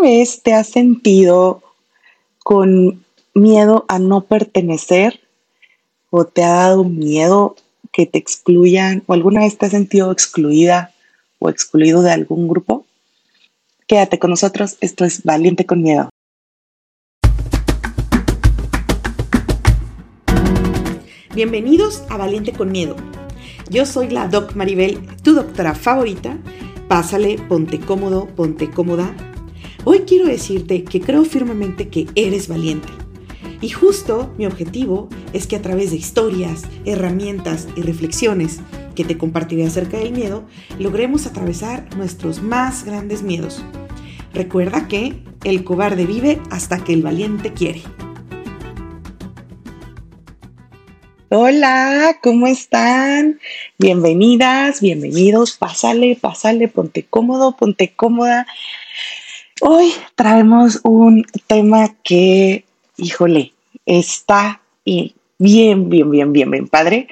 ¿Alguna vez te has sentido con miedo a no pertenecer o te ha dado miedo que te excluyan o alguna vez te has sentido excluida o excluido de algún grupo? Quédate con nosotros, esto es Valiente con Miedo. Bienvenidos a Valiente con Miedo. Yo soy la Doc Maribel, tu doctora favorita. Pásale, ponte cómodo, ponte cómoda. Hoy quiero decirte que creo firmemente que eres valiente. Y justo mi objetivo es que a través de historias, herramientas y reflexiones que te compartiré acerca del miedo, logremos atravesar nuestros más grandes miedos. Recuerda que el cobarde vive hasta que el valiente quiere. Hola, ¿cómo están? Bienvenidas, bienvenidos. Pásale, pásale, ponte cómodo, ponte cómoda. Hoy traemos un tema que, híjole, está bien, bien, bien, bien, bien padre.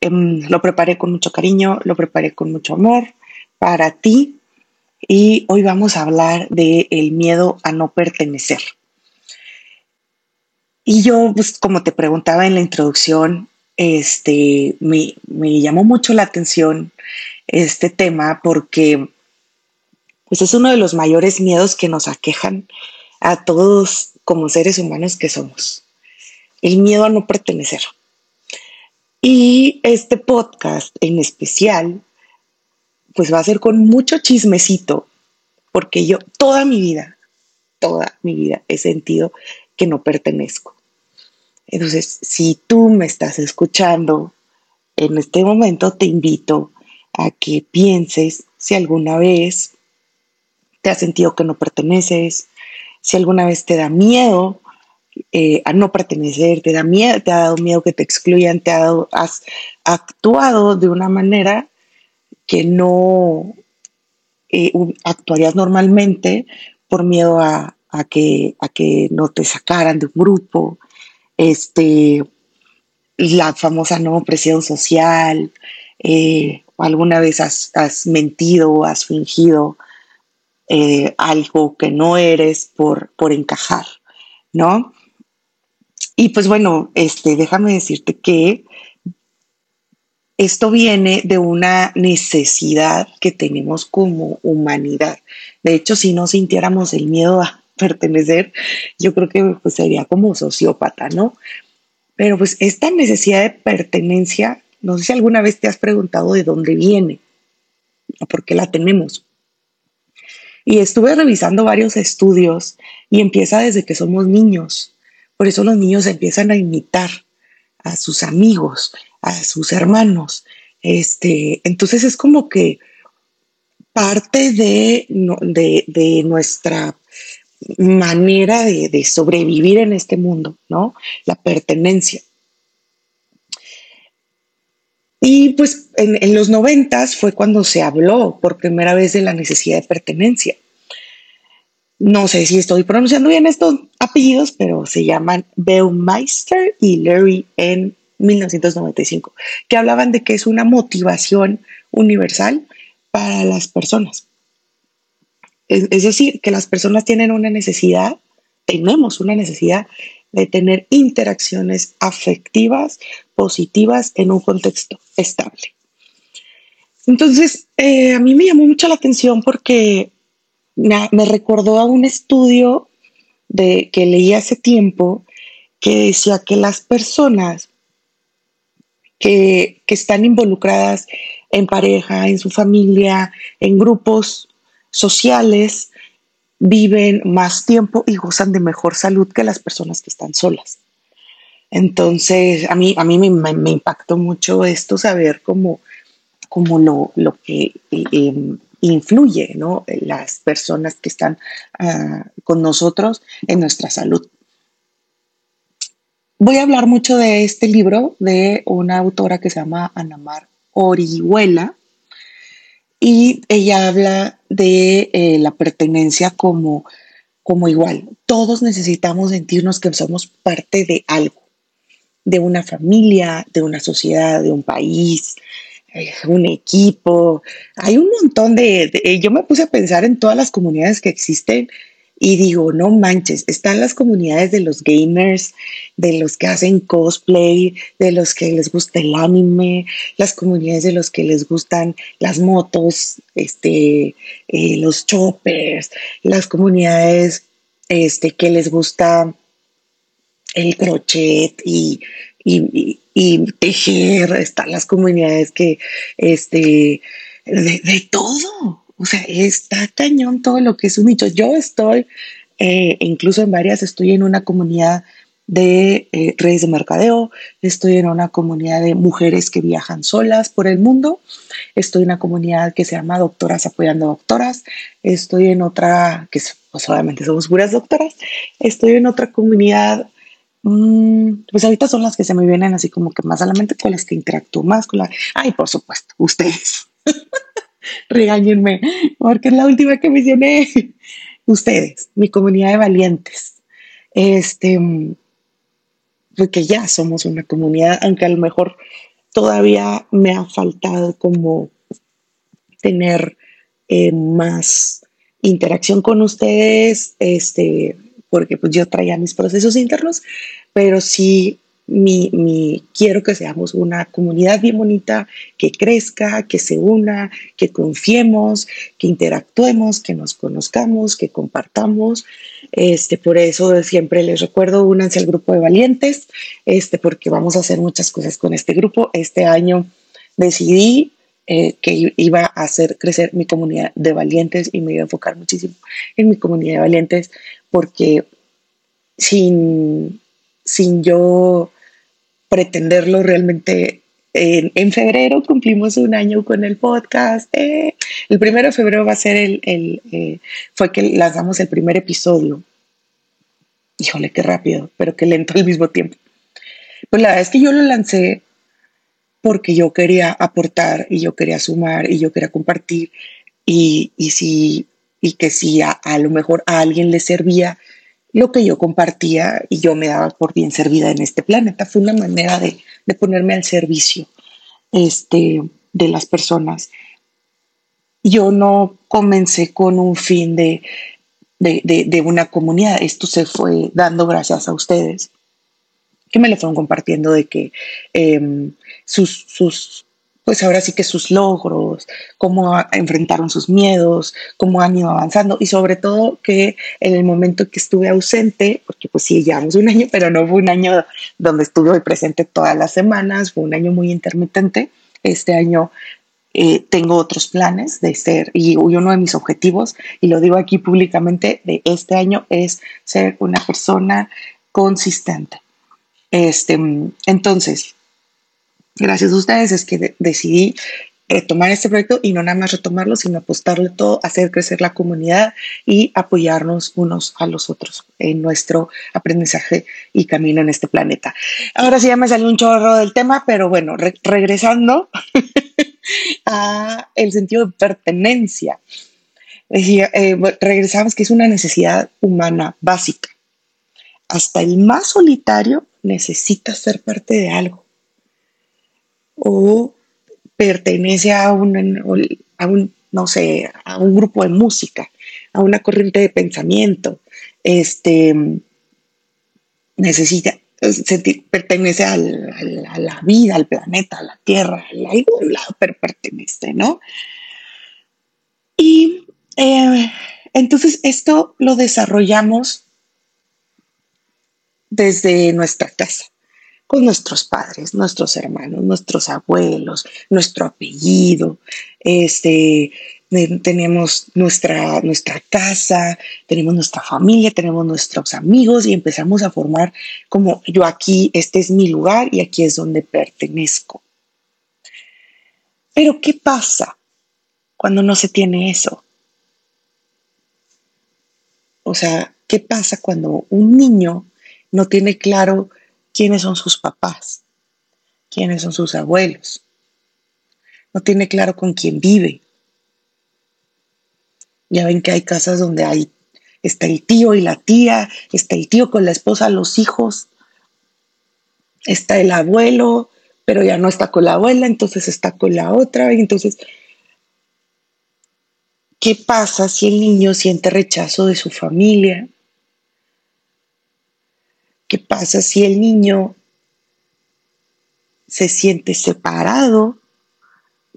Em, lo preparé con mucho cariño, lo preparé con mucho amor para ti y hoy vamos a hablar de el miedo a no pertenecer. Y yo, pues, como te preguntaba en la introducción, este, me, llamó mucho la atención este tema porque pues es uno de los mayores miedos que nos aquejan a todos como seres humanos que somos. El miedo a no pertenecer. Y este podcast en especial, pues va a ser con mucho chismecito, porque yo toda mi vida, toda mi vida he sentido que no pertenezco. Entonces, si tú me estás escuchando en este momento, te invito a que pienses si alguna vez te has sentido que no perteneces, si alguna vez te da miedo eh, a no pertenecer, te da miedo, te ha dado miedo que te excluyan, te has actuado de una manera que no eh, actuarías normalmente por miedo a, que, a que no te sacaran de un grupo, este, la famosa no presión social, eh, alguna vez has, mentido o has fingido eh, algo que no eres por, por encajar, ¿no? Y pues bueno, este, déjame decirte que esto viene de una necesidad que tenemos como humanidad. De hecho, si no sintiéramos el miedo a pertenecer, yo creo que pues, sería como sociópata, ¿no? Pero pues esta necesidad de pertenencia, no sé si alguna vez te has preguntado de dónde viene o por qué la tenemos. Y estuve revisando varios estudios y empieza desde que somos niños. Por eso los niños empiezan a imitar a sus amigos, a sus hermanos. Este, entonces es como que parte de, de, de nuestra manera de, sobrevivir en este mundo, ¿no? La pertenencia. Y pues en, los noventas fue cuando se habló por primera vez de la necesidad de pertenencia. No sé si estoy pronunciando bien estos apellidos, pero se llaman Baumeister y Larry en 1995, que hablaban de que es una motivación universal para las personas. Es, decir, que las personas tienen una necesidad, tenemos una necesidad de tener interacciones afectivas positivas en un contexto estable. Entonces, eh, a mí me llamó mucho la atención porque me recordó a un estudio de, que leí hace tiempo que decía que las personas que, que están involucradas en pareja, en su familia, en grupos sociales viven más tiempo y gozan de mejor salud que las personas que están solas. Entonces, a mí, a mí me, impactó mucho esto, saber cómo, cómo lo, lo que eh, influye ¿no? las personas que están ah, con nosotros en nuestra salud. Voy a hablar mucho de este libro de una autora que se llama Anamar Orihuela y ella habla de eh, la pertenencia como, como igual. Todos necesitamos sentirnos que somos parte de algo, de una familia, de una sociedad, de un país, eh, un equipo. Hay un montón de, Yo me puse a pensar en todas las comunidades que existen y digo, no manches, están las comunidades de los gamers, de los que hacen cosplay, de los que les gusta el anime, las comunidades de los que les gustan las motos, este, eh, los choppers, las comunidades este, que les gusta el crochet y, tejer, están las comunidades que, este, de todo, o sea, está cañón todo lo que es un nicho. Yo estoy, eh, incluso en varias, estoy en una comunidad de eh, redes de mercadeo, estoy en una comunidad de mujeres que viajan solas por el mundo, estoy en una comunidad que se llama Doctoras Apoyando Doctoras, estoy en otra, que pues obviamente somos puras doctoras, estoy en otra comunidad, mm, pues ahorita son las que se me vienen así como que más a la mente, con las que interactúo más, con la, ay, por supuesto, ustedes. regáñenme, porque es la última que mencioné. Ustedes, mi comunidad de valientes. Este, porque ya somos una comunidad, aunque a lo mejor todavía me ha faltado como tener eh, más interacción con ustedes, este, porque pues yo traía mis procesos internos, pero sí mi, mi, quiero que seamos una comunidad bien bonita, que crezca, que se una, que confiemos, que interactuemos, que nos conozcamos, que compartamos. Este, por eso siempre les recuerdo, únanse al grupo de valientes, este, porque vamos a hacer muchas cosas con este grupo. Este año decidí eh, que iba a hacer crecer mi comunidad de valientes y me iba a enfocar muchísimo en mi comunidad de valientes, porque sin, sin yo pretenderlo realmente. En, febrero cumplimos un año con el podcast. Eh, el primero de febrero va a ser el, eh, fue que lanzamos el primer episodio. Híjole, qué rápido, pero qué lento al mismo tiempo. Pues la verdad es que yo lo lancé porque yo quería aportar y yo quería sumar y yo quería compartir y, y si y que si a, a, lo mejor a alguien le servía lo que yo compartía y yo me daba por bien servida en este planeta. Fue una manera de, ponerme al servicio este, de las personas. Yo no comencé con un fin de, de, una comunidad. Esto se fue dando gracias a ustedes que me lo fueron compartiendo de que em, sus, sus pues ahora sí que sus logros, cómo enfrentaron sus miedos, cómo han ido avanzando y sobre todo que en el momento que estuve ausente, porque pues sí, llevamos un año, pero no fue un año donde estuve presente todas las semanas, fue un año muy intermitente. Este año eh, tengo otros planes de ser, y uno de mis objetivos, y lo digo aquí públicamente, de este año es ser una persona consistente. Este, entonces, gracias a ustedes es que decidí tomar este proyecto y no nada más retomarlo, sino apostarle todo, hacer crecer la comunidad y apoyarnos unos a los otros en nuestro aprendizaje y camino en este planeta. Ahora sí ya me salió un chorro del tema, pero bueno, regresando a el sentido de pertenencia. Eh, regresamos que es una necesidad humana básica. Hasta el más solitario necesita ser parte de algo o pertenece a un, no sé, a un grupo de música, a una corriente de pensamiento, este, necesita, pertenece a la vida, al planeta, a la tierra, a algún lado, pero pertenece, ¿no? Y eh, entonces esto lo desarrollamos desde nuestra casa con nuestros padres, nuestros hermanos, nuestros abuelos, nuestro apellido, este, tenemos nuestra, nuestra casa, tenemos nuestra familia, tenemos nuestros amigos y empezamos a formar como yo aquí, este es mi lugar y aquí es donde pertenezco. Pero ¿qué pasa cuando no se tiene eso? O sea, ¿qué pasa cuando un niño no tiene claro quiénes son sus papás, quiénes son sus abuelos. No tiene claro con quién vive. Ya ven que hay casas donde hay, está el tío y la tía, está el tío con la esposa, los hijos, está el abuelo, pero ya no está con la abuela, entonces está con la otra, entonces ¿qué pasa si el niño siente rechazo de su familia? ¿Qué pasa si el niño se siente separado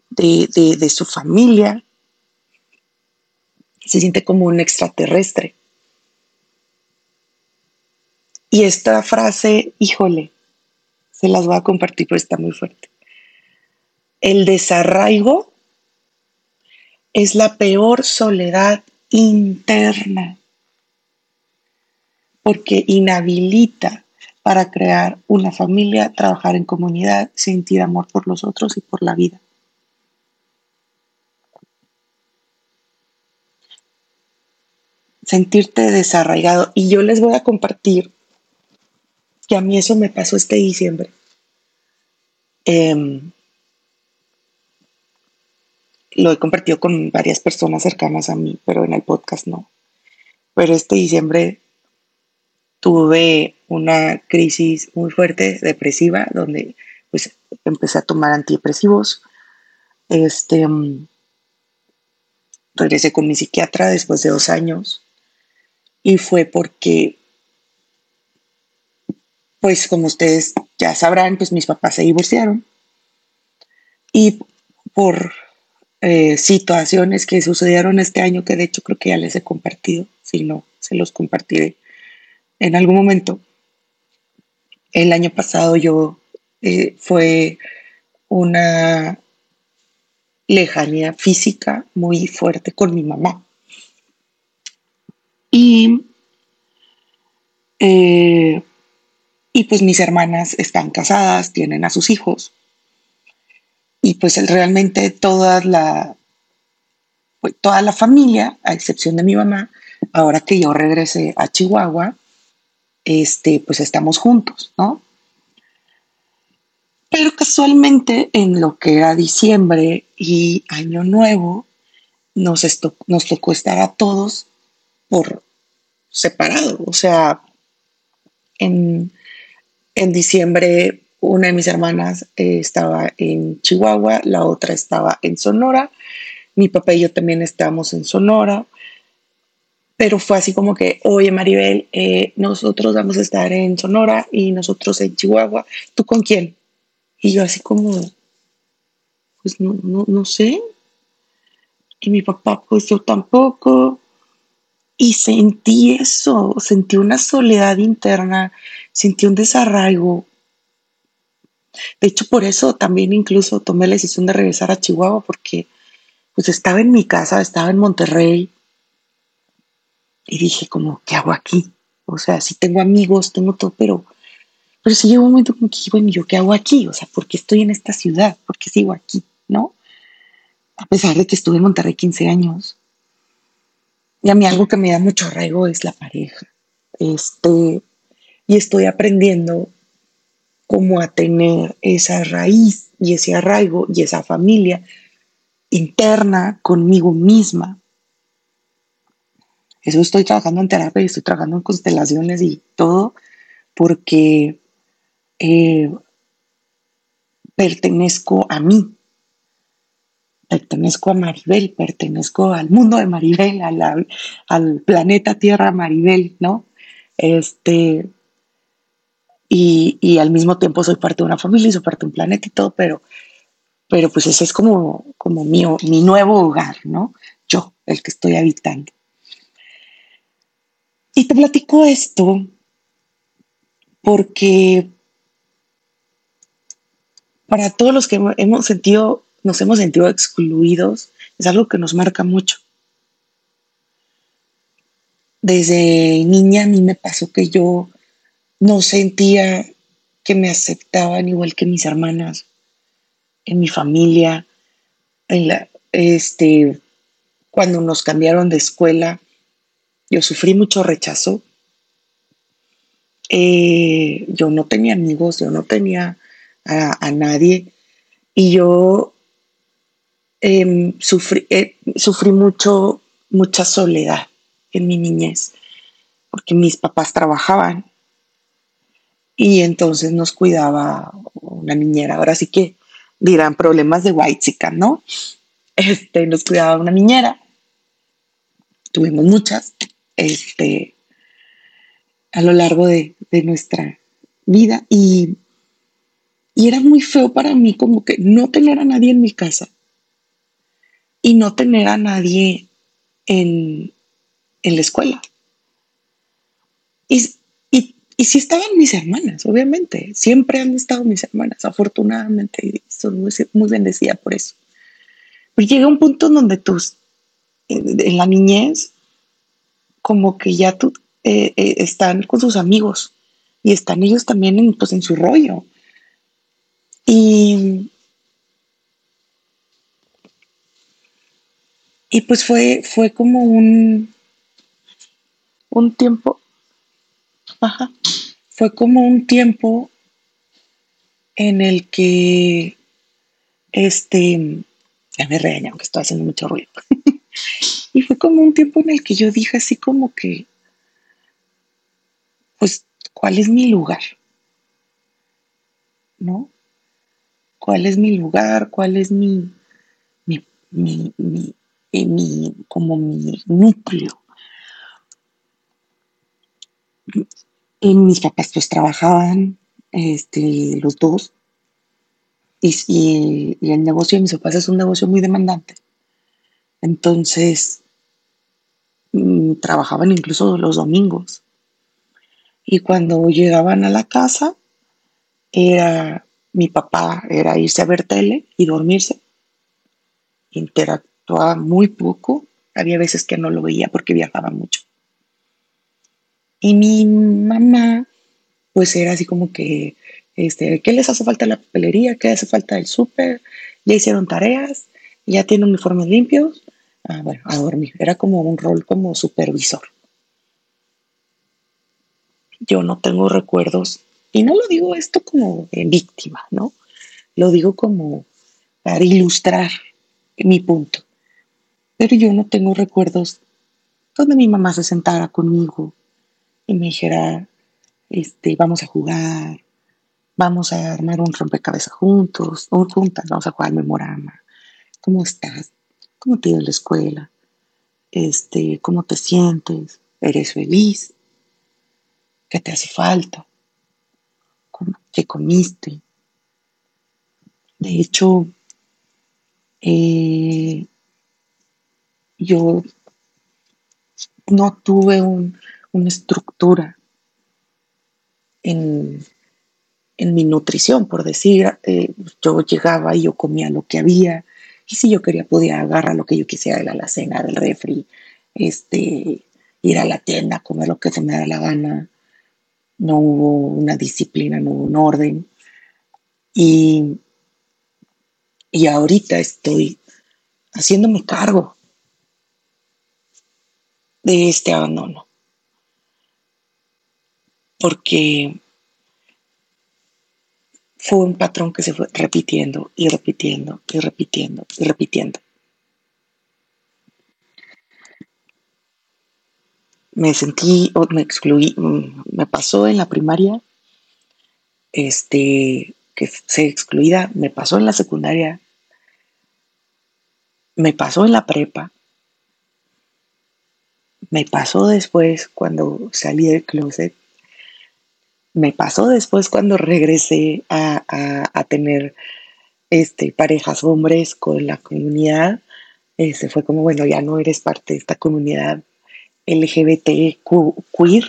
de, su familia? Se siente como un extraterrestre. Y esta frase, híjole, se las voy a compartir, pero está muy fuerte. El desarraigo es la peor soledad interna porque inhabilita para crear una familia, trabajar en comunidad, sentir amor por los otros y por la vida. Sentirte desarraigado. Y yo les voy a compartir que a mí eso me pasó este diciembre. Em, lo he compartido con varias personas cercanas a mí, pero en el podcast no. Pero este diciembre tuve una crisis muy fuerte, depresiva, donde pues empecé a tomar antidepresivos. Este, mm, regresé con mi psiquiatra después de dos años y fue porque, pues como ustedes ya sabrán, pues mis papás se divorciaron y por eh, situaciones que sucedieron este año, que de hecho creo que ya les he compartido, si no, se los compartiré en algún momento. El año pasado yo eh, fue una lejanía física muy fuerte con mi mamá. Y, eh, y pues mis hermanas están casadas, tienen a sus hijos y pues realmente toda la, pues, toda la familia, a excepción de mi mamá, ahora que yo regresé a Chihuahua, este, pues estamos juntos, ¿no? Pero casualmente en lo que era diciembre y año nuevo, nos, nos tocó estar a todos por separado. O sea, en, en diciembre una de mis hermanas eh, estaba en Chihuahua, la otra estaba en Sonora, mi papá y yo también estábamos en Sonora, pero fue así como que, oye Maribel, eh, nosotros vamos a estar en Sonora y nosotros en Chihuahua, ¿tú con quién? Y yo así como, pues no, no, no sé. Y mi papá, pues yo tampoco. Y sentí eso, sentí una soledad interna, sentí un desarraigo, de hecho, por eso también incluso tomé la decisión de regresar a Chihuahua porque pues estaba en mi casa, estaba en Monterrey y dije como, ¿qué hago aquí? O sea, sí tengo amigos, tengo todo, pero, pero sí llegó un momento como que, bueno, ¿yo qué hago aquí? O sea, ¿por qué estoy en esta ciudad? ¿Por qué sigo aquí? ¿No? A pesar de que estuve en Monterrey 15 años. Y a mí algo que me da mucho arraigo es la pareja. Este, y estoy aprendiendo como a tener esa raíz y ese arraigo y esa familia interna conmigo misma. Eso estoy trabajando en terapia y estoy trabajando en constelaciones y todo porque eh, pertenezco a mí, pertenezco a Maribel, pertenezco al mundo de Maribel, al, al planeta Tierra Maribel, ¿no? Este, y, al mismo tiempo soy parte de una familia y soy parte de un planeta y todo, pero, pero pues ese es como, como mi, mi nuevo hogar, ¿no? Yo, el que estoy habitando. Y te platico esto porque para todos los que hemos sentido, nos hemos sentido excluidos, es algo que nos marca mucho. Desde niña a mí me pasó que yo no sentía que me aceptaban igual que mis hermanas, en mi familia, en la, este, cuando nos cambiaron de escuela, yo sufrí mucho rechazo. Eh, yo no tenía amigos, yo no tenía a, nadie y yo em, sufrí, eh, sufrí mucho, mucha soledad en mi niñez, porque mis papás trabajaban y entonces nos cuidaba una niñera. Ahora sí que dirán problemas de white ¿no? Este, nos cuidaba una niñera tuvimos muchas, este, a lo largo de, nuestra vida y, y era muy feo para mí como que no tener a nadie en mi casa y no tener a nadie en, en la escuela. Y, y, y estaban mis hermanas, obviamente, siempre han estado mis hermanas, afortunadamente, y soy muy, muy bendecida por eso. Pero llega un punto donde tú, en la niñez, como que ya tú eh, eh, están con sus amigos y están ellos también en, pues, en su rollo. Y, y pues fue, fue como un, un tiempo, ajá, fue como un tiempo en el que, este, ya me regañan aunque estoy haciendo mucho ruido. y fue como un tiempo en el que yo dije así como que, pues, ¿cuál es mi lugar? ¿No? ¿Cuál es mi lugar? ¿Cuál es mi, mi, mi, mi, eh, como mi núcleo? Y mis papás pues trabajaban, este, los dos, y, el negocio de mis papás es un negocio muy demandante. Entonces, mm, trabajaban incluso los domingos. Y cuando llegaban a la casa, era mi papá, era irse a ver tele y dormirse. Interactuaba muy poco. Había veces que no lo veía porque viajaba mucho. Y mi mamá, pues era así como que, este, ¿qué les hace falta la papelería? ¿Qué hace falta el súper? ¿Ya hicieron tareas? ¿Ya tienen uniformes limpios? Ah, bueno, a dormir. Era como un rol como supervisor yo no tengo recuerdos, y no lo digo esto como víctima, ¿no? Lo digo como para ilustrar mi punto. Pero yo no tengo recuerdos donde mi mamá se sentara conmigo y me dijera, este, vamos a jugar, vamos a armar un rompecabezas juntos, o juntas, vamos a jugar memorama. ¿Cómo estás? ¿Cómo te ha ido la escuela? Este, ¿cómo te sientes? ¿Eres feliz? ¿Qué te hace falta? ¿Qué comiste? De hecho, eh, yo no tuve una estructura en, mi nutrición, por decir, eh, yo llegaba y yo comía lo que había, y si yo quería podía agarrar lo que yo quisiera de la alacena, del refri, este, ir a la tienda, comer lo que se me da la gana, no hubo una disciplina, no hubo un orden. Y, y ahorita estoy haciéndome cargo de este abandono. Porque fue un patrón que se fue repitiendo y repitiendo y repitiendo y repitiendo. me sentí o me excluí, mm, me pasó en la primaria, este, que se excluida, me pasó en la secundaria, me pasó en la prepa, me pasó después cuando salí del closet, me pasó después cuando regresé a, tener este, parejas hombres con la comunidad, se fue como, bueno, ya no eres parte de esta comunidad, LGBT queer.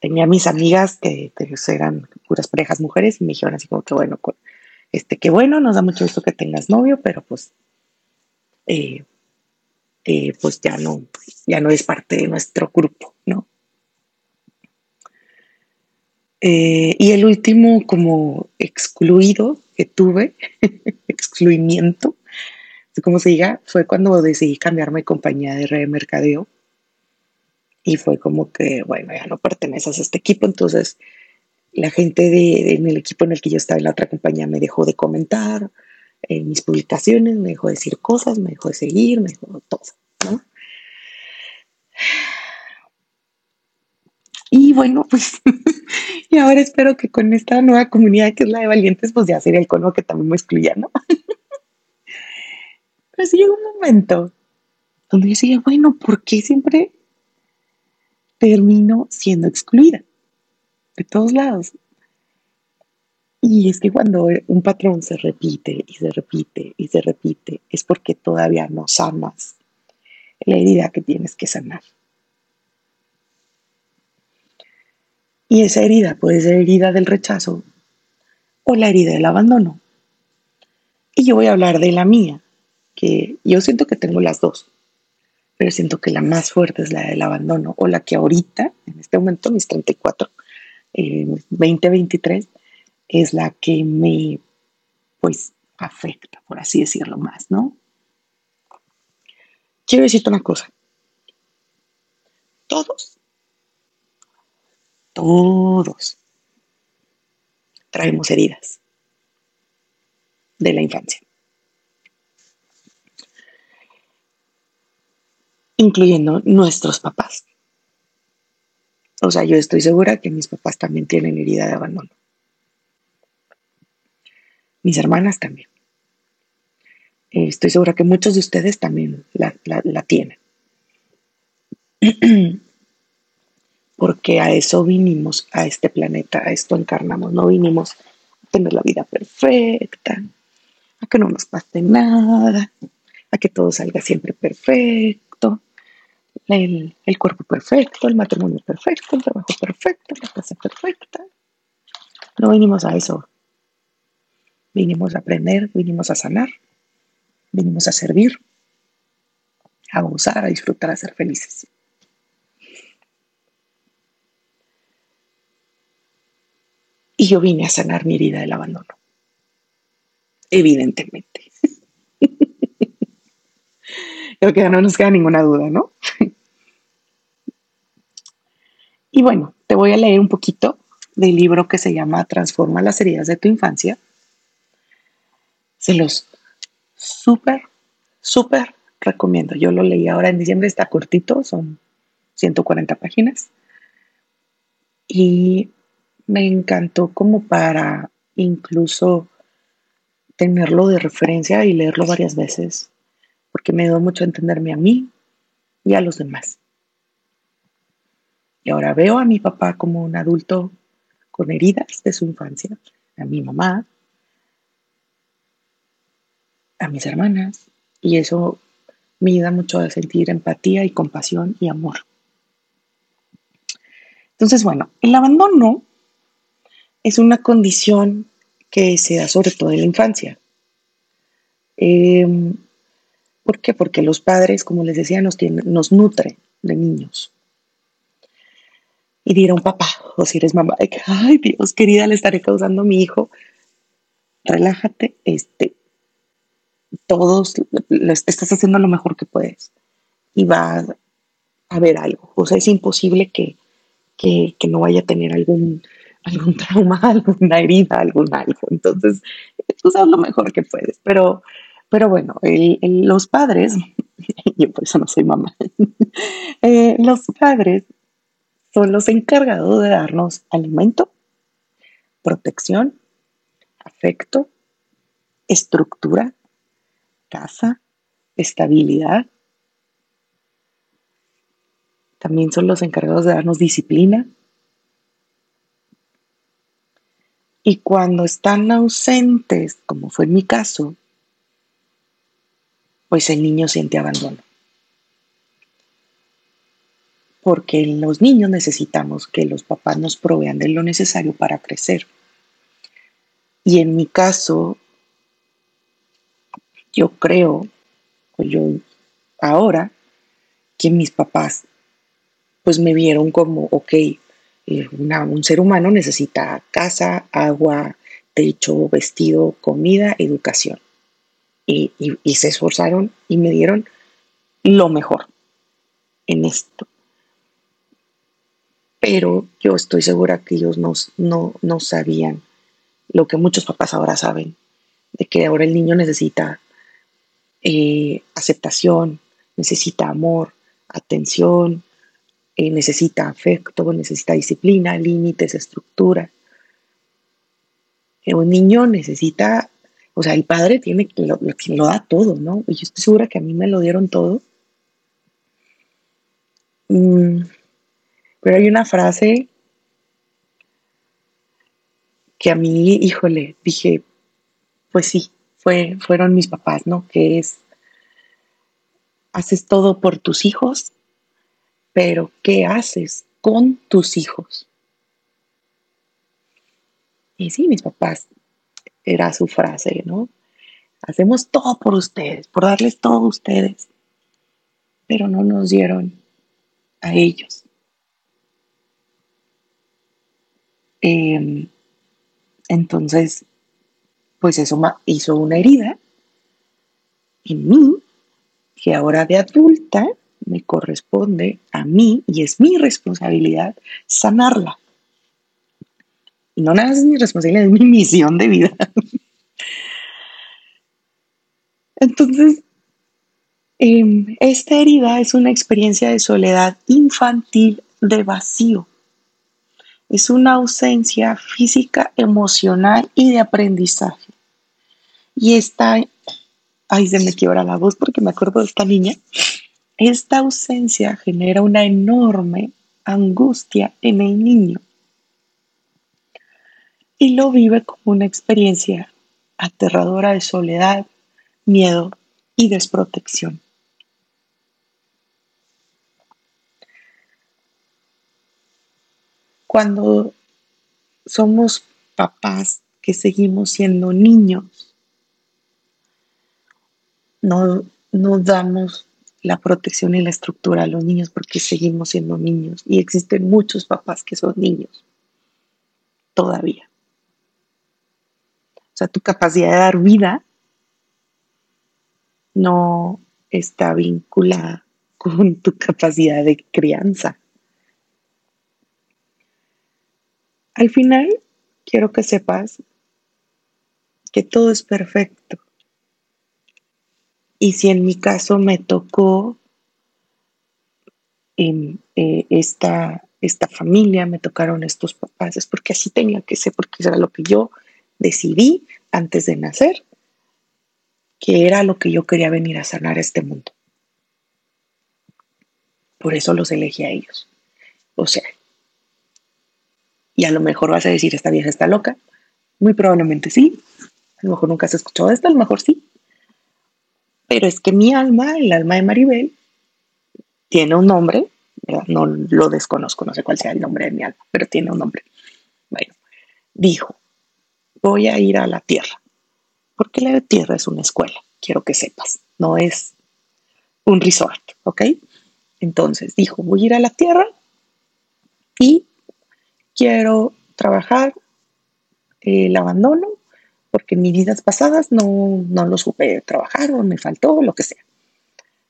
Tenía mis amigas que, eran puras parejas mujeres y me dijeron así como que bueno, este, que bueno, nos da mucho gusto que tengas novio, pero pues, eh, eh, pues ya no, ya no es parte de nuestro grupo, ¿no? Eh, y el último como excluido que tuve, excluimiento, como se diga, fue cuando decidí cambiarme de compañía de red de mercadeo y fue como que, bueno, ya no perteneces a este equipo, entonces la gente de, en el equipo en el que yo estaba en la otra compañía me dejó de comentar en mis publicaciones, me dejó de decir cosas, me dejó de seguir, me dejó todo, ¿no? Y bueno, pues, y ahora espero que con esta nueva comunidad que es la de valientes, pues ya sería el cono que también me excluya, ¿no? Pero sí llegó un momento donde yo decía, bueno, ¿por qué siempre termino siendo excluida de todos lados? Y es que cuando un patrón se repite y se repite y se repite, es porque todavía no sanas la herida que tienes que sanar. Y esa herida puede ser herida del rechazo o la herida del abandono. Y yo voy a hablar de la mía, que yo siento que tengo las dos, pero siento que la más fuerte es la del abandono o la que ahorita, en este momento, mis 34, eh, 2023, es la que me, pues, afecta, por así decirlo más, ¿no? Quiero decirte una cosa. Todos, todos traemos heridas de la infancia. Incluyendo nuestros papás. O sea, yo estoy segura que mis papás también tienen herida de abandono. Mis hermanas también. Eh, estoy segura que muchos de ustedes también la, la tienen. Porque a eso vinimos, a este planeta, a esto encarnamos. No vinimos a tener la vida perfecta, a que no nos pase nada, a que todo salga siempre perfecto, el, el, cuerpo perfecto, el matrimonio perfecto, el trabajo perfecto, la casa perfecta. No vinimos a eso. Vinimos a aprender, vinimos a sanar, vinimos a servir, a gozar, a disfrutar, a ser felices. Y yo vine a sanar mi herida del abandono. Evidentemente. Creo que no nos queda ninguna duda, ¿no? y bueno, te voy a leer un poquito del libro que se llama Transforma las heridas de tu infancia. Se los súper, súper recomiendo. Yo lo leí ahora en diciembre, está cortito, son 140 páginas. Y me encantó como para incluso tenerlo de referencia y leerlo varias veces porque me dio mucho a entenderme a mí y a los demás. Y ahora veo a mi papá como un adulto con heridas de su infancia, a mi mamá, a mis hermanas, y eso me ayuda mucho a sentir empatía y compasión y amor. Entonces, bueno, el abandono es una condición que se da sobre todo en la infancia. Eh, ¿Por qué? Porque los padres, como les decía, nos, nos nutren de niños. Y dirá un papá, o si eres mamá, ay Dios, querida, le estaré causando a mi hijo. Relájate, este, todos estás haciendo lo mejor que puedes y va a haber algo. O sea, es imposible que, que no vaya a tener algún, algún trauma, alguna herida, algún algo. Entonces, tú sabes lo mejor que puedes, pero pero bueno, los padres, yo por eso no soy mamá, eh, los padres son los encargados de darnos alimento, protección, afecto, estructura, casa, estabilidad. También son los encargados de darnos disciplina. Y cuando están ausentes, como fue en mi caso, pues el niño siente abandono. Porque los niños necesitamos que los papás nos provean de lo necesario para crecer. Y en mi caso, yo creo, o yo ahora, que mis papás pues me vieron como, ok, eh, un ser humano necesita casa, agua, techo, vestido, comida, educación y, se esforzaron y me dieron lo mejor en esto. Pero yo estoy segura que ellos no, no, sabían lo que muchos papás ahora saben, de que ahora el niño necesita eh, aceptación, necesita amor, atención, eh, necesita afecto, necesita disciplina, límites, estructura. un niño necesita o sea, el padre tiene, lo, lo da todo, ¿no? Y yo estoy segura que a mí me lo dieron todo. Mm, pero hay una frase que a mí, híjole, dije, pues sí, fue, fueron mis papás, ¿no? Que es, haces todo por tus hijos, pero ¿qué haces con tus hijos? Y sí, mis papás, era su frase, ¿no? Hacemos todo por ustedes, por darles todo a ustedes, pero no nos dieron a ellos. Em, entonces, pues eso hizo una herida en mí, que ahora de adulta me corresponde a mí y es mi responsabilidad sanarla. Y no nada es mi responsabilidad, es mi misión de vida. Entonces, em, esta herida es una experiencia de soledad infantil de vacío. Es una ausencia física, emocional y de aprendizaje. Y esta, ay, se me quiebra la voz porque me acuerdo de esta niña. Esta ausencia genera una enorme angustia en el niño y lo vive como una experiencia aterradora de soledad, miedo y desprotección. Cuando somos papás que seguimos siendo niños, no, no damos la protección y la estructura a los niños porque seguimos siendo niños y existen muchos papás que son niños todavía. O sea, tu capacidad de dar vida no está vinculada con tu capacidad de crianza. Al final, quiero que sepas que todo es perfecto. Y si en mi caso me tocó en eh, esta, esta familia, me tocaron estos papás, es porque así tenía que ser, porque era lo que yo decidí antes de nacer que era lo que yo quería venir a sanar a este mundo. Por eso los elegí a ellos. O sea, y a lo mejor vas a decir, esta vieja está loca. Muy probablemente sí. A lo mejor nunca has escuchado esto, a lo mejor sí. Pero es que mi alma, el alma de Maribel, tiene un nombre, no lo desconozco, no sé cuál sea el nombre de mi alma, pero tiene un nombre. Bueno, dijo, voy a ir a la tierra, porque la tierra es una escuela, quiero que sepas, no es un resort, ¿ok? Entonces dijo, voy a ir a la tierra y quiero trabajar el abandono, porque en mis vidas pasadas no, no lo supe trabajar o me faltó, lo que sea.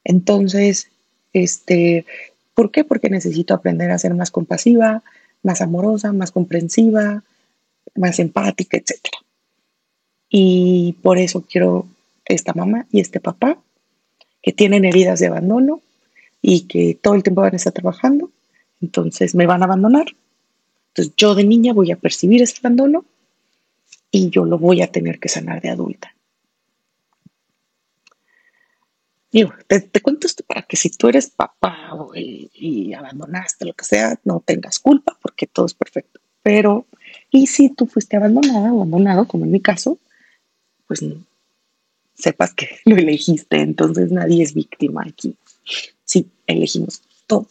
Entonces, este, ¿por qué? Porque necesito aprender a ser más compasiva, más amorosa, más comprensiva, más empática, etc. Y por eso quiero esta mamá y este papá que tienen heridas de abandono y que todo el tiempo van a estar trabajando, entonces me van a abandonar. Entonces yo de niña voy a percibir ese abandono y yo lo voy a tener que sanar de adulta. Digo, te, cuento esto para que si tú eres papá y abandonaste lo que sea, no tengas culpa porque todo es perfecto. Pero y si tú fuiste abandonada o abandonado, como en mi caso, pues sepas que lo elegiste, entonces nadie es víctima aquí. Sí, elegimos todo,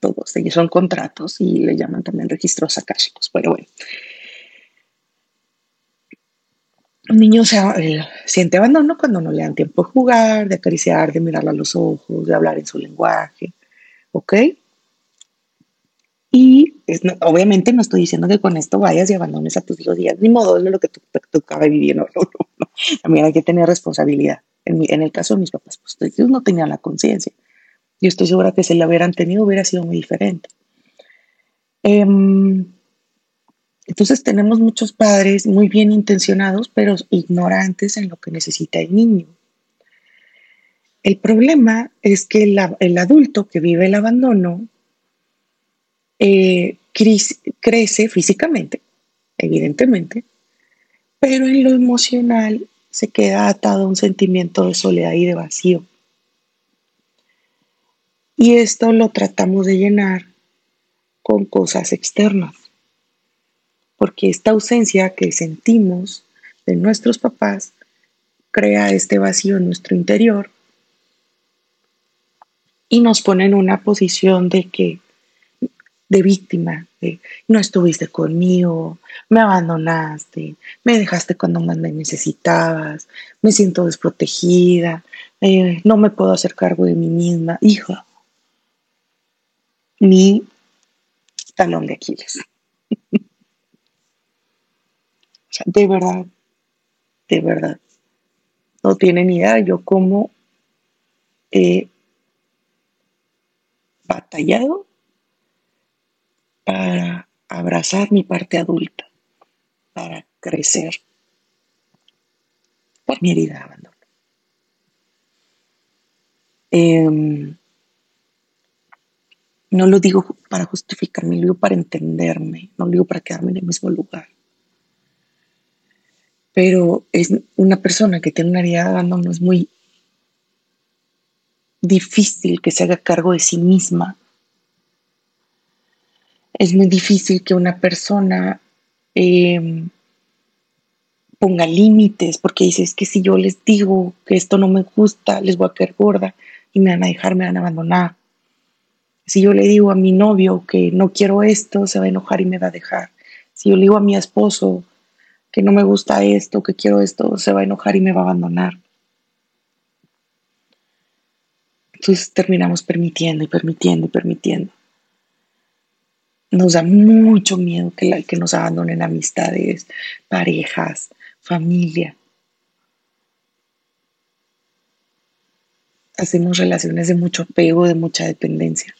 todos. Ellos son contratos y le llaman también registros akáshicos, pero bueno. Un niño eh, siente abandono cuando no le dan tiempo de jugar, de acariciar, de mirarla a los ojos, de hablar en su lenguaje, ¿ok? Y obviamente no estoy diciendo que con esto vayas y abandones a tus hijos días, ni modo de lo que tú tocaba vivir, no, no, no, También hay que tener responsabilidad. En, en el caso de mis papás, pues ellos no tenían la conciencia. Yo estoy segura que si la hubieran tenido hubiera sido muy diferente. Em, entonces tenemos muchos padres muy bien intencionados, pero ignorantes en lo que necesita el niño. El problema es que el adulto que vive el abandono eh, crece físicamente, evidentemente, pero en lo emocional se queda atado a un sentimiento de soledad y de vacío. Y esto lo tratamos de llenar con cosas externas, porque esta ausencia que sentimos de nuestros papás crea este vacío en nuestro interior y nos pone en una posición de que de víctima, de no estuviste conmigo, me abandonaste, me dejaste cuando más me necesitabas, me siento desprotegida, eh, no me puedo hacer cargo de mí misma, hija. Mi talón de Aquiles. De verdad, de verdad. No tienen idea yo cómo he batallado para abrazar mi parte adulta, para crecer por mi herida de abandono. Em, no lo digo para justificarme, lo digo para entenderme, no lo digo para quedarme en el mismo lugar. Pero es una persona que tiene una herida de abandono, es muy difícil que se haga cargo de sí misma es muy difícil que una persona em, ponga límites, porque dices que si yo les digo que esto no me gusta, les voy a caer gorda y me van a dejar, me van a abandonar. Si yo le digo a mi novio que no quiero esto, se va a enojar y me va a dejar. Si yo le digo a mi esposo que no me gusta esto, que quiero esto, se va a enojar y me va a abandonar. Entonces terminamos permitiendo y permitiendo y permitiendo nos da mucho miedo que, que nos abandonen amistades, parejas, familia. Hacemos relaciones de mucho apego, de mucha dependencia.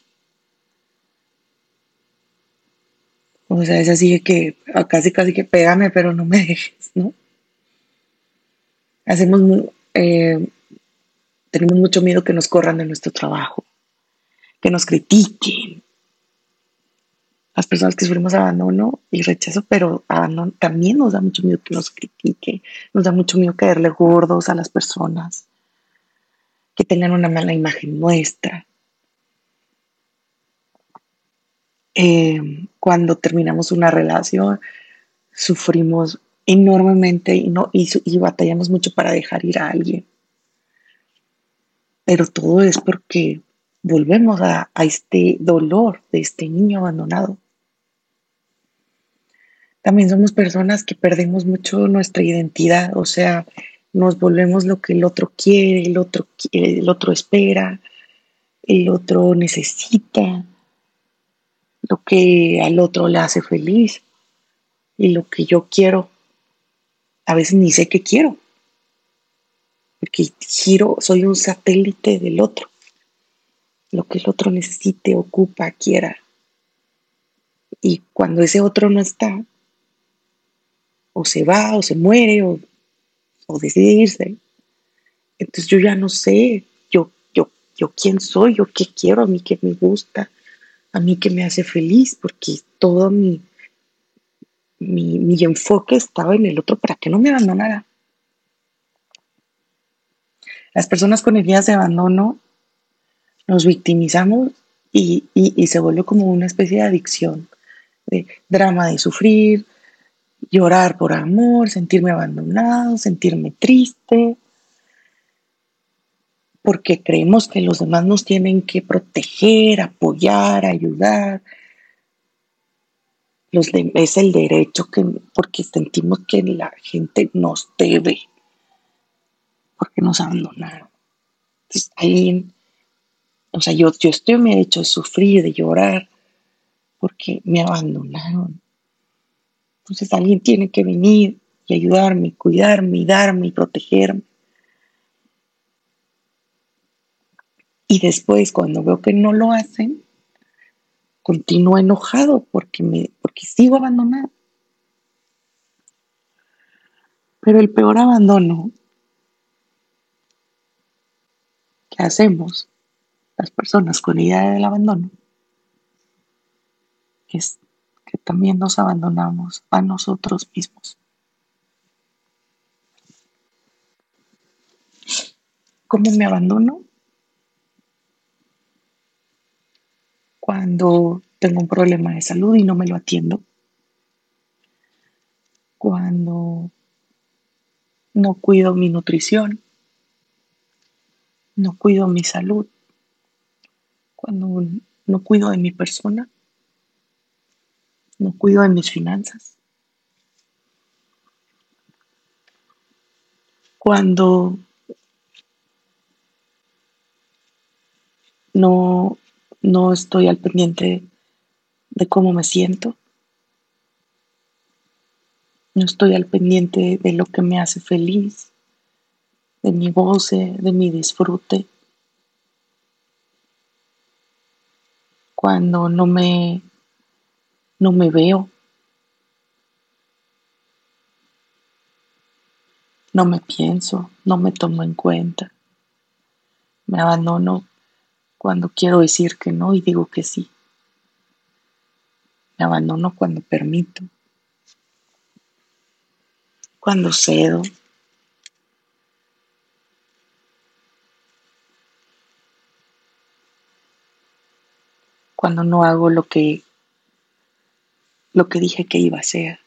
O sea, es así que casi casi que pégame, pero no me dejes, ¿no? Hacemos, eh, tenemos mucho miedo que nos corran de nuestro trabajo, que nos critiquen, las personas que sufrimos abandono y rechazo, pero también nos da mucho miedo que nos critique, nos da mucho miedo caerle gordos a las personas, que tengan una mala imagen nuestra. Eh, cuando terminamos una relación, sufrimos enormemente y, no, y, batallamos mucho para dejar ir a alguien. Pero todo es porque volvemos a, este dolor de este niño abandonado. También somos personas que perdemos mucho nuestra identidad, o sea, nos volvemos lo que el otro quiere, el otro, el otro espera, el otro necesita, lo que al otro le hace feliz y lo que yo quiero. A veces ni sé qué quiero, porque giro, soy un satélite del otro lo que el otro necesite, ocupa, quiera. Y cuando ese otro no está, o se va, o se muere, o, decide irse, entonces yo ya no sé, yo, yo, yo quién soy, yo qué quiero, a mí qué me gusta, a mí qué me hace feliz, porque todo mi, mi, mi enfoque estaba en el otro para que no me abandonara. Las personas con heridas de abandono nos victimizamos y, se vuelve como una especie de adicción, de drama de sufrir, llorar por amor, sentirme abandonado, sentirme triste, porque creemos que los demás nos tienen que proteger, apoyar, ayudar. Es el derecho que, porque sentimos que la gente nos debe, porque nos abandonaron. Entonces, alguien o sea, yo, yo estoy me he hecho sufrir, de llorar, porque me abandonaron. Entonces alguien tiene que venir y ayudarme, cuidarme, darme y protegerme. Y después, cuando veo que no lo hacen, continúo enojado porque, me, porque sigo abandonado. Pero el peor abandono que hacemos las personas con idea del abandono es que también nos abandonamos a nosotros mismos. ¿Cómo me abandono? Cuando tengo un problema de salud y no me lo atiendo, cuando no cuido mi nutrición, no cuido mi salud, cuando no cuido de mi persona, no cuido de mis finanzas, cuando no, no estoy al pendiente de cómo me siento, no estoy al pendiente de lo que me hace feliz, de mi goce, de mi disfrute. Cuando no me, no me veo, no me pienso, no me tomo en cuenta. Me abandono cuando quiero decir que no y digo que sí. Me abandono cuando permito cuando cedo. Cuando no hago lo que lo que dije que iba a hacer.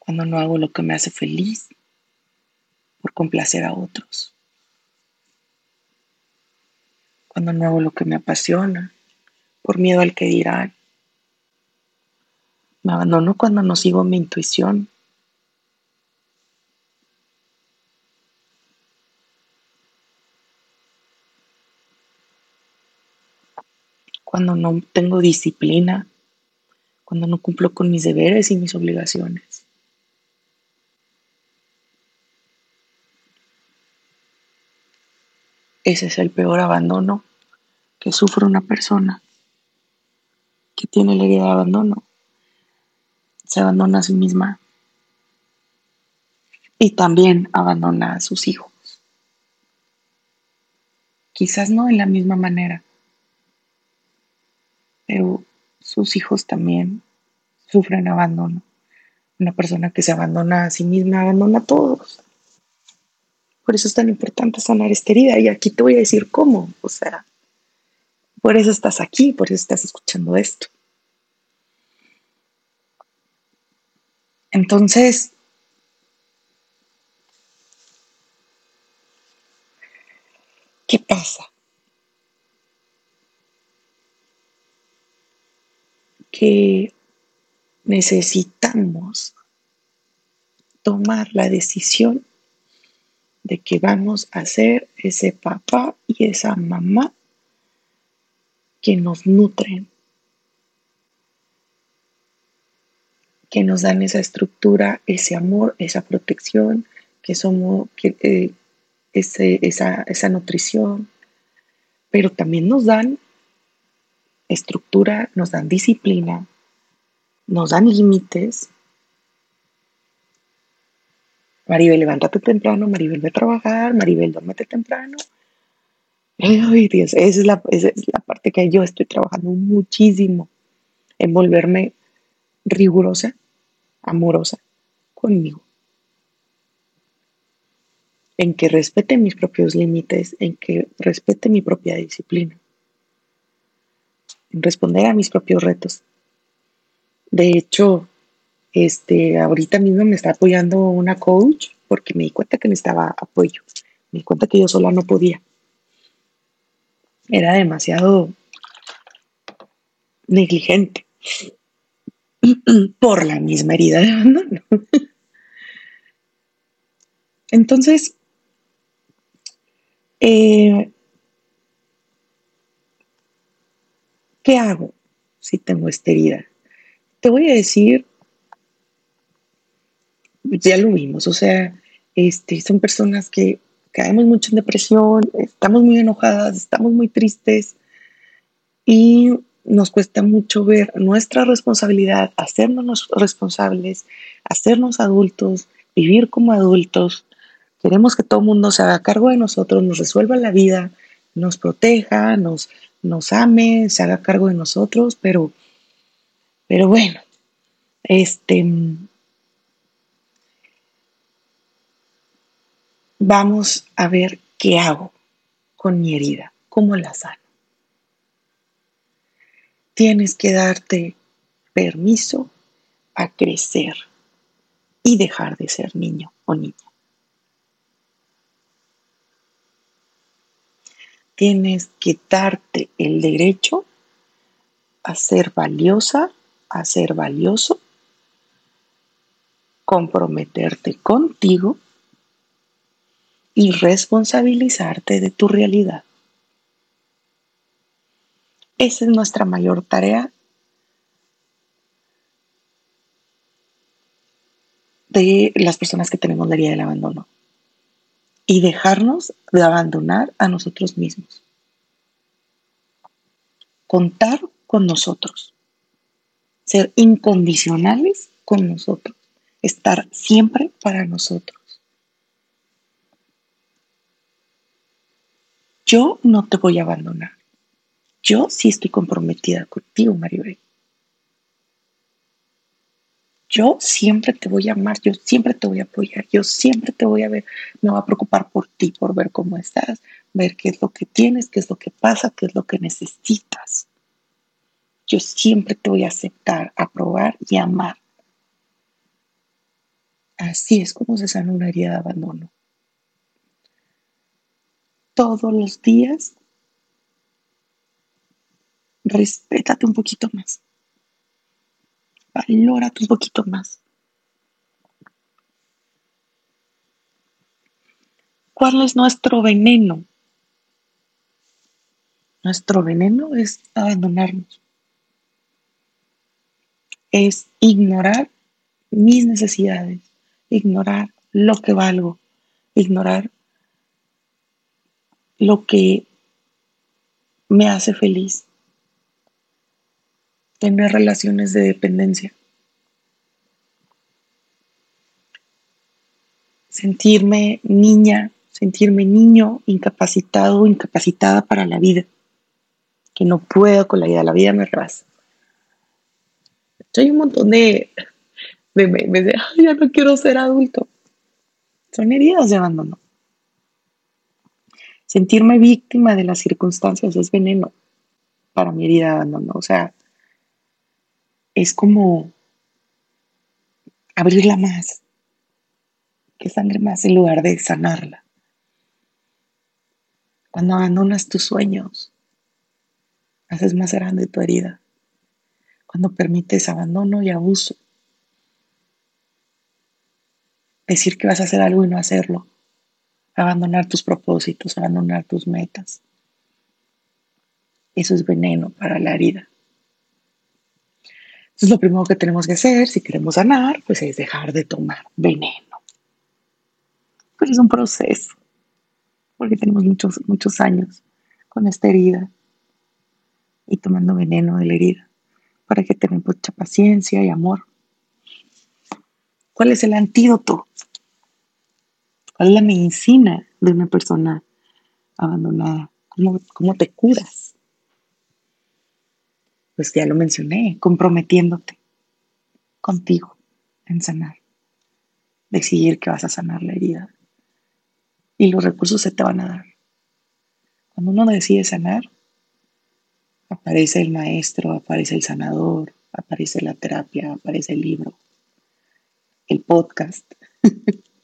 Cuando no hago lo que me hace feliz por complacer a otros. Cuando no hago lo que me apasiona por miedo al que dirán. Me abandono cuando no sigo mi intuición. Cuando no tengo disciplina, cuando no cumplo con mis deberes y mis obligaciones. Ese es el peor abandono que sufre una persona que tiene la herida de abandono se abandona a sí misma y también abandona a sus hijos. Quizás no en la misma manera, pero sus hijos también sufren abandono. Una persona que se abandona a sí misma abandona a todos. Por eso es tan importante sanar esta herida. Y aquí te voy a decir cómo. O sea, por eso estás aquí, por eso estás escuchando esto. Entonces, ¿qué pasa? Que necesitamos tomar la decisión de que vamos a ser ese papá y esa mamá que nos nutren, que nos dan esa estructura, ese amor, esa protección, que somos, que, eh, esa, esa nutrición, pero también nos dan estructura, nos dan disciplina, nos dan límites. Maribel, levántate temprano, Maribel, ve a trabajar, Maribel, duérmete temprano. Dios, esa es, la, esa es la parte que yo estoy trabajando muchísimo en volverme rigurosa amorosa conmigo, en que respete mis propios límites, en que respete mi propia disciplina, en responder a mis propios retos. De hecho, este, ahorita mismo me está apoyando una coach porque me di cuenta que necesitaba apoyo. Me di cuenta que yo sola no podía. Era demasiado negligente. por la misma herida de abandono. Entonces, eh, ¿qué hago si tengo esta herida? Te voy a decir, ya lo vimos, o sea, este, son personas que caemos mucho en depresión, estamos muy enojadas, estamos muy tristes y nos cuesta mucho ver nuestra responsabilidad, hacernos responsables, hacernos adultos, vivir como adultos. Queremos que todo el mundo se haga cargo de nosotros, nos resuelva la vida, nos proteja, nos, nos ame, se haga cargo de nosotros, pero, pero bueno, este, vamos a ver qué hago con mi herida, cómo la sano. tienes que darte permiso a crecer y dejar de ser niño o niña. Tienes que darte el derecho a ser valiosa, a ser valioso, comprometerte contigo y responsabilizarte de tu realidad. Esa es nuestra mayor tarea de las personas que tenemos la herida del abandono y dejarnos de abandonar a nosotros mismos. Contar con nosotros. Ser incondicionales con nosotros. Estar siempre para nosotros. Yo no te voy a abandonar. Yo sí estoy comprometida contigo, Maribel. Yo siempre te voy a amar, yo siempre te voy a apoyar, yo siempre te voy a ver, me voy a preocupar por ti, por ver cómo estás, ver qué es lo que tienes, qué es lo que pasa, qué es lo que necesitas. Yo siempre te voy a aceptar, aprobar y amar. Así es como se sana una herida de abandono. Todos los días, respétate un poquito más valórate un poquito más. ¿Cuál es nuestro veneno? Nuestro veneno es abandonarnos. Es ignorar mis necesidades, ignorar lo que valgo, ignorar lo que me hace feliz, tener relaciones de dependencia. Sentirme niña, sentirme niño, incapacitado, incapacitada para la vida, que no puedo con la vida, la vida me rebasa. Hay un montón de, memes de, ya no quiero ser adulto. Son heridas de abandono. Sentirme víctima de las circunstancias es veneno para mi herida de abandono. O sea, es como abrirla más, que sangre más en lugar de sanarla. Cuando abandonas tus sueños, haces más grande tu herida. Cuando permites abandono y abuso, decir que vas a hacer algo y no hacerlo, abandonar tus propósitos, abandonar tus metas. Eso es veneno para la herida. Entonces, lo primero que tenemos que hacer si queremos sanar, pues es dejar de tomar veneno. Pero es un proceso, porque tenemos muchos, muchos años con esta herida y tomando veneno de la herida, para que tengan mucha paciencia y amor. ¿Cuál es el antídoto? ¿Cuál es la medicina de una persona abandonada? ¿Cómo, cómo te curas? pues ya lo mencioné, comprometiéndote contigo en sanar. Decidir que vas a sanar la herida. Y los recursos se te van a dar. Cuando uno decide sanar, aparece el maestro, aparece el sanador, aparece la terapia, aparece el libro, el podcast.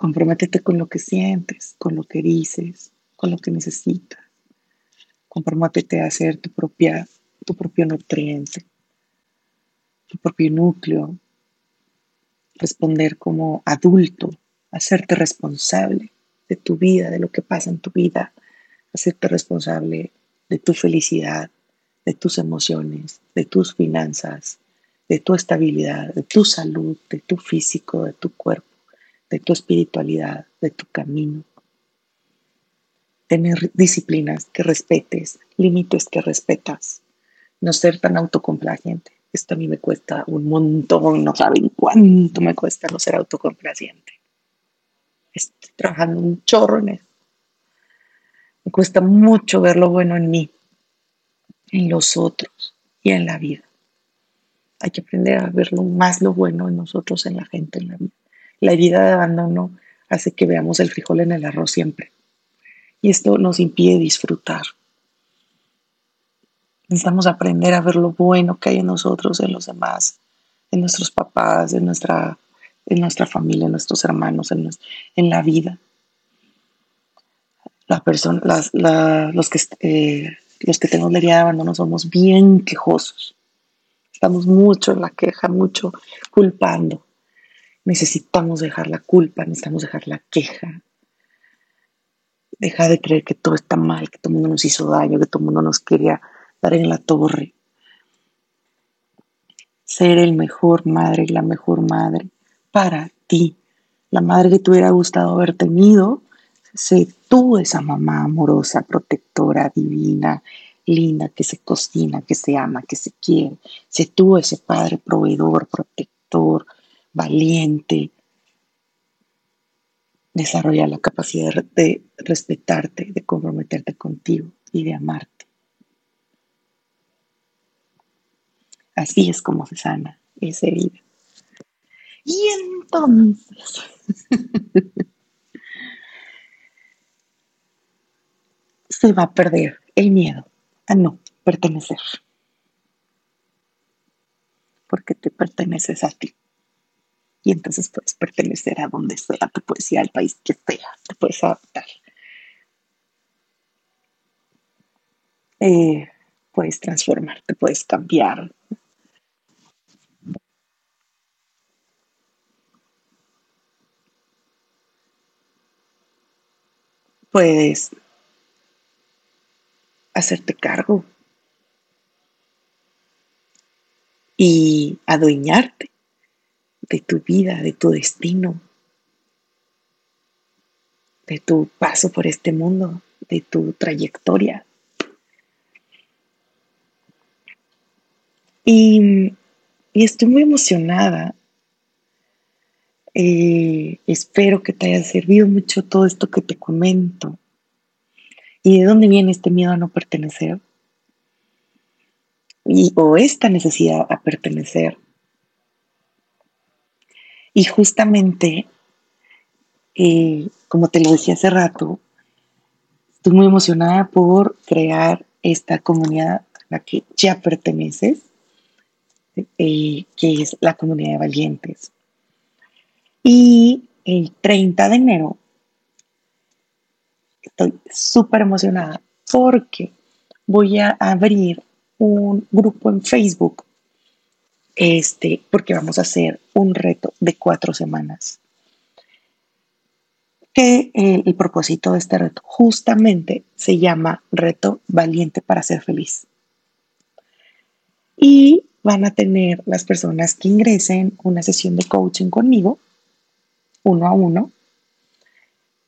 Comprométete con lo que sientes, con lo que dices, con lo que necesitas. Comprométete a hacer tu, propia, tu propio nutriente, tu propio núcleo, responder como adulto, hacerte responsable de tu vida, de lo que pasa en tu vida, hacerte responsable de tu felicidad, de tus emociones, de tus finanzas, de tu estabilidad, de tu salud, de tu físico, de tu cuerpo, de tu espiritualidad, de tu camino, tener disciplinas que respetes, límites que respetas, no ser tan autocomplaciente. Esto a mí me cuesta un montón, no saben cuánto me cuesta no ser autocomplaciente. Estoy trabajando un chorro en eso. Me cuesta mucho ver lo bueno en mí, en los otros y en la vida. Hay que aprender a ver más lo bueno en nosotros, en la gente, en la vida. La herida de abandono hace que veamos el frijol en el arroz siempre Y esto nos impide disfrutar. Necesitamos aprender a ver lo bueno que hay en nosotros, en los demás, en nuestros papás, en nuestra, en nuestra familia, en nuestros hermanos, en, en la vida. La las, los, que, eh, los que tenemos la herida de abandono somos bien quejosos. Estamos mucho en la queja, mucho culpando. Necesitamos dejar la culpa, necesitamos dejar la queja. Deja de creer que todo está mal, que todo el mundo nos hizo daño, que todo el mundo nos quería dar en la torre. Ser el mejor madre y la mejor madre para ti. La madre que te hubiera gustado haber tenido. Sé tú esa mamá amorosa, protectora, divina, linda, que se cocina, que se ama, que se quiere. Sé tú ese padre proveedor, protector, valiente. Desarrolla la capacidad de respetarte, de comprometerte contigo y de amarte. Así es como se sana esa herida. Y entonces, se va a perder el miedo a no pertenecer. Porque te perteneces a ti. Y entonces puedes pertenecer a donde sea, puedes ir al país que sea, te puedes adaptar. Eh, puedes transformarte, puedes cambiar, puedes hacerte cargo y adueñarte de tu vida, de tu destino, de tu paso por este mundo, de tu trayectoria. Y, estoy muy emocionada. Eh, espero que te haya servido mucho todo esto que te comento. ¿Y de dónde viene este miedo a no pertenecer? Y, o esta necesidad a pertenecer. Y justamente, eh, como te lo decía hace rato, estoy muy emocionada por crear esta comunidad a la que ya perteneces, eh, que es la comunidad de valientes. Y el 30 de enero estoy súper emocionada porque voy a abrir un grupo en Facebook, este, porque vamos a hacer un reto de cuatro semanas. Que el, el propósito de este reto justamente se llama Reto Valiente para ser feliz. Y van a tener las personas que ingresen una sesión de coaching conmigo, uno a uno,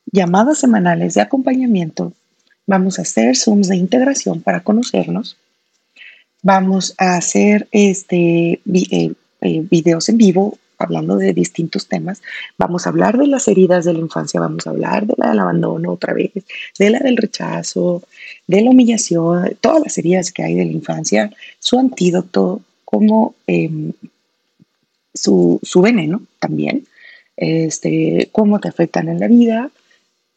llamadas semanales de acompañamiento, vamos a hacer Zooms de integración para conocernos, vamos a hacer este, eh, eh, videos en vivo hablando de distintos temas. Vamos a hablar de las heridas de la infancia, vamos a hablar de la del abandono otra vez, de la del rechazo, de la humillación, todas las heridas que hay de la infancia, su antídoto, como em, su, su, veneno también, este, cómo te afectan en la vida,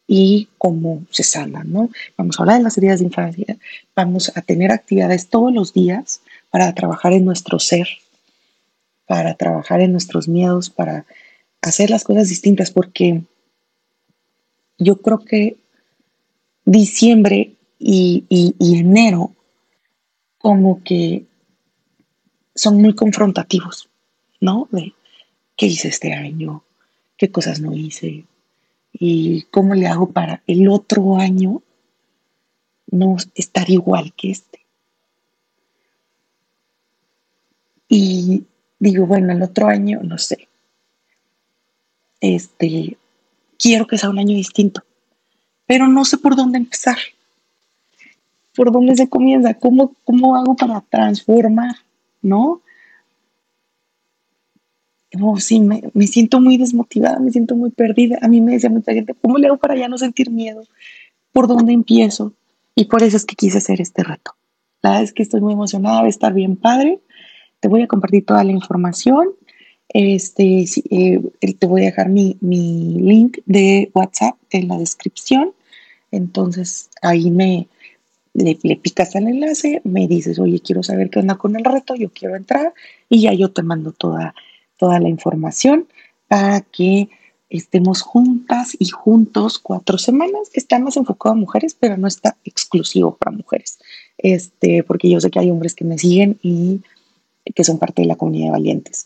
y cómo se sanan, ¿no? Vamos a hablar de las heridas de infancia, vamos a tener actividades todos los días para trabajar en nuestro ser, para trabajar en nuestros miedos, para hacer las cosas distintas, porque yo creo que diciembre y, y enero como que son muy confrontativos, ¿no? De qué hice este año, qué cosas no hice, y cómo le hago para el otro año no estar igual que este. Y digo, bueno, el otro año, no sé, este, quiero que sea un año distinto, pero no sé por dónde empezar, por dónde se comienza, cómo, cómo hago para transformar, ¿no? Oh, sí, me, siento muy desmotivada, me siento muy perdida. A mí me decía mucha gente, ¿cómo le hago para ya no sentir miedo? ¿Por dónde empiezo? Y por eso es que quise hacer este reto. La verdad es que estoy muy emocionada de estar bien padre. Te voy a compartir toda la información. Este, eh, te voy a dejar mi, mi, link de WhatsApp en la descripción. Entonces ahí me le, picas al enlace, me dices, oye, quiero saber qué onda con el reto, yo quiero entrar y ya yo te mando toda, toda la información para que estemos juntas y juntos cuatro semanas. Está más enfocado a mujeres, pero no está exclusivo para mujeres. Este, porque yo sé que hay hombres que me siguen y que son parte de la comunidad de valientes.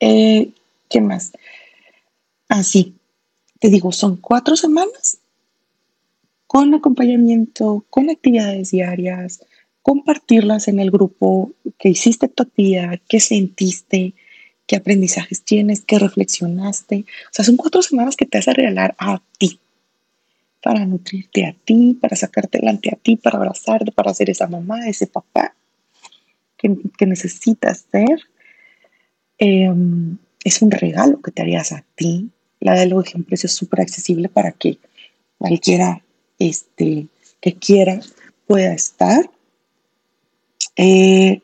Eh, ¿Qué más? Así, te digo, son cuatro semanas con acompañamiento, con actividades diarias, compartirlas en el grupo, que hiciste tu actividad, qué sentiste, qué aprendizajes tienes, qué reflexionaste. O sea, son cuatro semanas que te vas a regalar a ti, para nutrirte a ti, para sacarte delante a ti, para abrazarte, para ser esa mamá, ese papá que, necesitas ser. Em, es un regalo que te harías a ti. La de los ejemplos es súper accesible para que cualquiera este, que quiera pueda estar. Eh,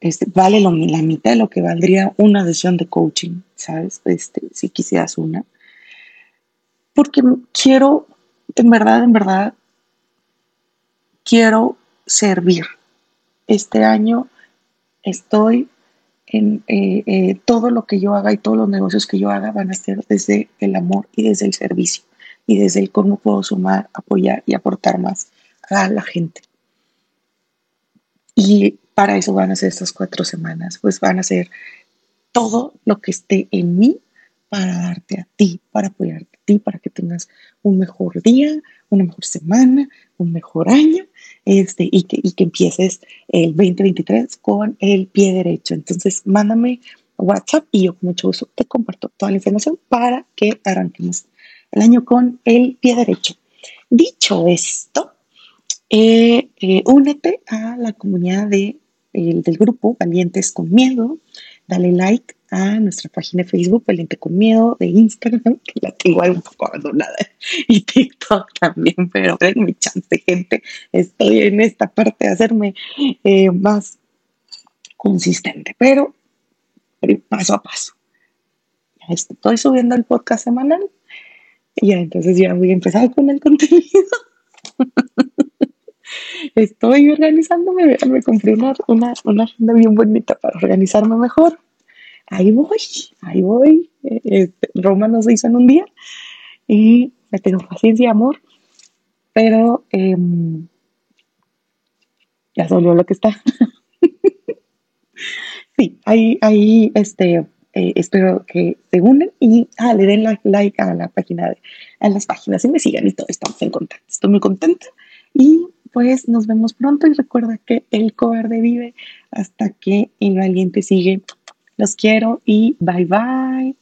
este, vale la mitad de lo que valdría una sesión de coaching, ¿sabes? Este, si quisieras una. Porque quiero, en verdad, en verdad, quiero servir. Este año estoy en eh, eh, todo lo que yo haga y todos los negocios que yo haga van a ser desde el amor y desde el servicio y desde el cómo puedo sumar, apoyar y aportar más a la gente. Y para eso van a ser estas cuatro semanas, pues van a ser todo lo que esté en mí para darte a ti, para apoyarte a ti, para que tengas un mejor día, una mejor semana, un mejor año, este, y, que, y que empieces el 2023 con el pie derecho. Entonces, mándame WhatsApp y yo con mucho gusto te comparto toda la información para que arranquemos el año con el pie derecho. Dicho esto, eh, eh, únete a la comunidad de, del grupo Valientes con Miedo. Dale like a nuestra página de Facebook, Valiente con Miedo, de Instagram, que la tengo un poco abandonada, y TikTok también, pero ven mi chance, gente. Estoy en esta parte de hacerme eh, más consistente, pero paso a paso. Estoy subiendo el podcast semanal ya, entonces ya voy a empezar con el contenido. Estoy organizándome, me compré una, una, agenda bien bonita para organizarme mejor. Ahí voy, ahí voy. Eh, este, Roma no se hizo en un día y me tengo paciencia, amor, pero em, ya salió lo que está. sí, ahí, ahí, este, eh, espero que se unan y ah, le den like a la página, a las páginas y me sigan y todo, estamos en contacto. Estoy muy contenta y pues nos vemos pronto y recuerda que el cobarde vive hasta que el valiente sigue. Los quiero y bye bye.